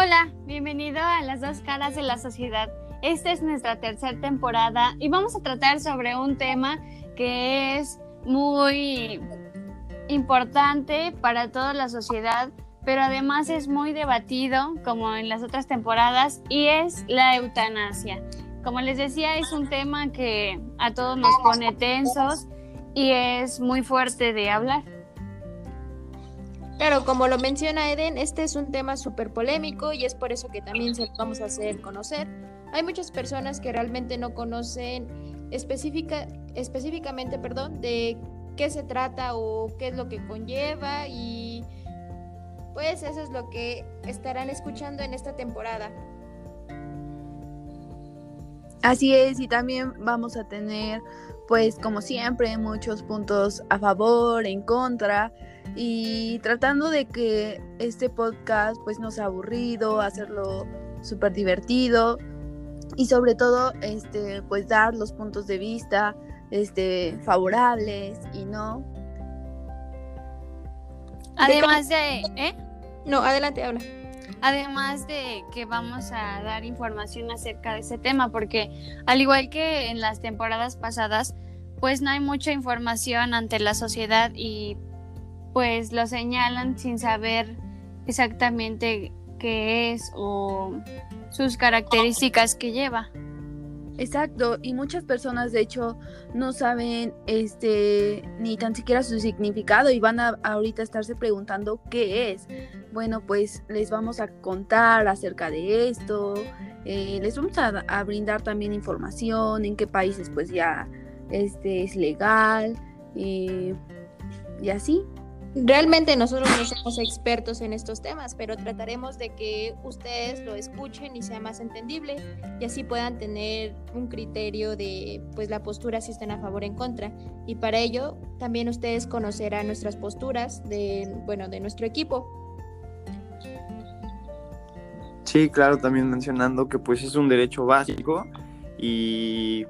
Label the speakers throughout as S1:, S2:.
S1: Hola, bienvenido a las dos caras de la sociedad. Esta es nuestra tercera temporada y vamos a tratar sobre un tema que es muy importante para toda la sociedad, pero además es muy debatido como en las otras temporadas y es la eutanasia. Como les decía, es un tema que a todos nos pone tensos y es muy fuerte de hablar.
S2: Claro, como lo menciona Eden, este es un tema súper polémico y es por eso que también se vamos a hacer conocer. Hay muchas personas que realmente no conocen específica, específicamente perdón, de qué se trata o qué es lo que conlleva y pues eso es lo que estarán escuchando en esta temporada.
S3: Así es, y también vamos a tener, pues como siempre, muchos puntos a favor, en contra, y tratando de que este podcast pues no sea aburrido, hacerlo súper divertido y sobre todo este pues dar los puntos de vista este favorables y no
S1: además de ¿eh?
S2: no adelante habla
S1: además de que vamos a dar información acerca de ese tema porque al igual que en las temporadas pasadas pues no hay mucha información ante la sociedad y pues lo señalan sin saber exactamente qué es o sus características que lleva.
S3: Exacto, y muchas personas de hecho no saben este ni tan siquiera su significado y van a ahorita estarse preguntando qué es. Bueno, pues les vamos a contar acerca de esto, eh, les vamos a, brindar también información en qué países pues ya este es legal y así.
S2: Realmente nosotros no somos expertos en estos temas, pero trataremos de que ustedes lo escuchen y sea más entendible y así puedan tener un criterio de pues la postura si están a favor o en contra. Y para ello también ustedes conocerán nuestras posturas de bueno, de nuestro equipo.
S4: Sí, claro, también mencionando que pues es un derecho básico y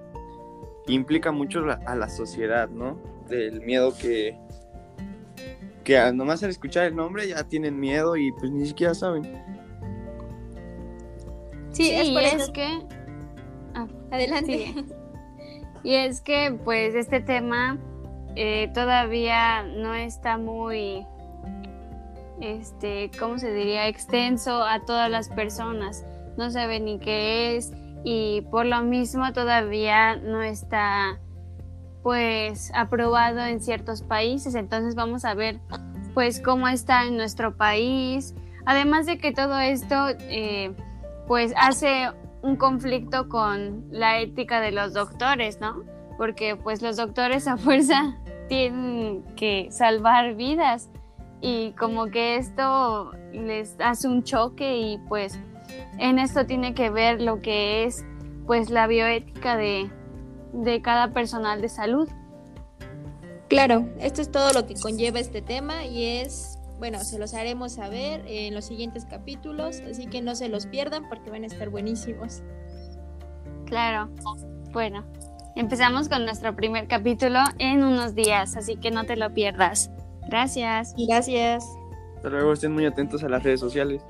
S4: implica mucho a la sociedad, ¿no? Del miedo que que nomás al escuchar el nombre ya tienen miedo y pues ni siquiera saben.
S1: Sí, es por eso que...
S2: Ah, Adelante.
S1: Y es que pues este tema eh, todavía no está muy, este, ¿cómo se diría? Extenso a todas las personas. No saben ni qué es y por lo mismo todavía no está pues aprobado en ciertos países, entonces vamos a ver pues cómo está en nuestro país, además de que todo esto eh, pues hace un conflicto con la ética de los doctores, ¿no? Porque pues los doctores a fuerza tienen que salvar vidas. Y como que esto les hace un choque y pues en esto tiene que ver lo que es pues la bioética de, de cada personal de salud.
S2: Claro, esto es todo lo que conlleva este tema y es, bueno, se los haremos saber en los siguientes capítulos, así que no se los pierdan porque van a estar buenísimos.
S1: Claro, bueno, empezamos con nuestro primer capítulo en unos días, así que no te lo pierdas. Gracias.
S2: Gracias.
S4: Hasta luego, estén muy atentos a las redes sociales.